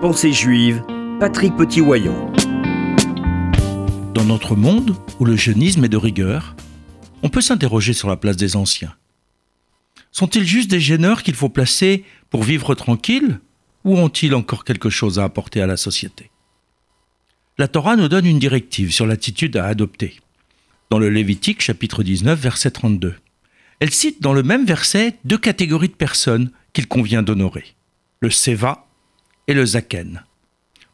Pensée juive, Patrick Petit-Wayon. Dans notre monde, où le jeunisme est de rigueur, on peut s'interroger sur la place des anciens. Sont-ils juste des gêneurs qu'il faut placer pour vivre tranquille, ou ont-ils encore quelque chose à apporter à la société? La Torah nous donne une directive sur l'attitude à adopter. Dans le Lévitique chapitre 19 verset 32. Elle cite dans le même verset deux catégories de personnes qu'il convient d'honorer. Le Seva et le Zaken.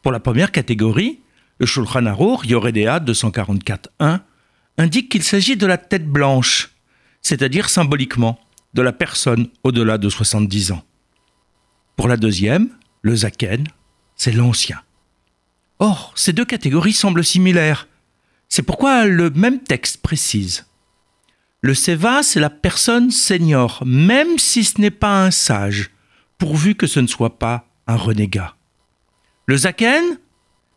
Pour la première catégorie, le Shulchan Aruch, Yoredea 244.1, indique qu'il s'agit de la tête blanche, c'est-à-dire symboliquement de la personne au-delà de 70 ans. Pour la deuxième, le Zaken, c'est l'ancien. Or, ces deux catégories semblent similaires. C'est pourquoi le même texte précise. Le Seva, c'est la personne senior, même si ce n'est pas un sage, pourvu que ce ne soit pas un renégat. Le zaken,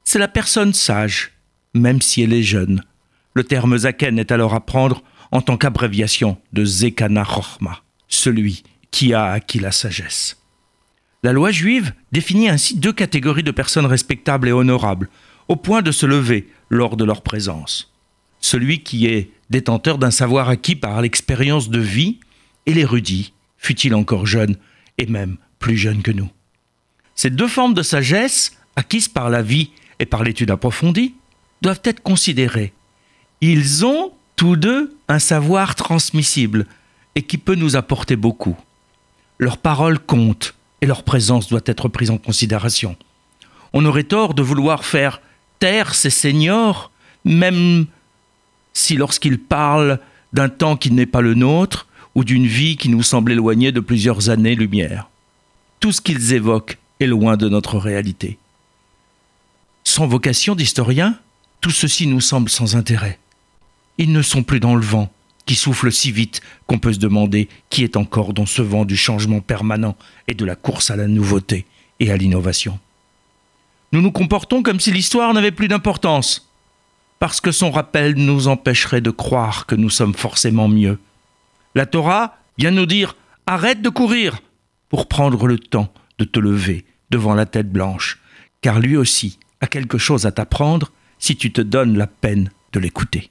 c'est la personne sage, même si elle est jeune. Le terme zaken est alors à prendre en tant qu'abréviation de Zekana Chochma, celui qui a acquis la sagesse. La loi juive définit ainsi deux catégories de personnes respectables et honorables, au point de se lever lors de leur présence. Celui qui est détenteur d'un savoir acquis par l'expérience de vie, et l'érudit, fût-il encore jeune, et même plus jeune que nous. Ces deux formes de sagesse, acquises par la vie et par l'étude approfondie, doivent être considérées. Ils ont tous deux un savoir transmissible et qui peut nous apporter beaucoup. Leur parole compte et leur présence doit être prise en considération. On aurait tort de vouloir faire taire ces seniors, même si lorsqu'ils parlent d'un temps qui n'est pas le nôtre ou d'une vie qui nous semble éloignée de plusieurs années-lumière. Tout ce qu'ils évoquent est loin de notre réalité. Sans vocation d'historien, tout ceci nous semble sans intérêt. Ils ne sont plus dans le vent, qui souffle si vite qu'on peut se demander qui est encore dans ce vent du changement permanent et de la course à la nouveauté et à l'innovation. Nous nous comportons comme si l'histoire n'avait plus d'importance, parce que son rappel nous empêcherait de croire que nous sommes forcément mieux. La Torah vient nous dire arrête de courir pour prendre le temps de te lever devant la tête blanche, car lui aussi a quelque chose à t'apprendre si tu te donnes la peine de l'écouter.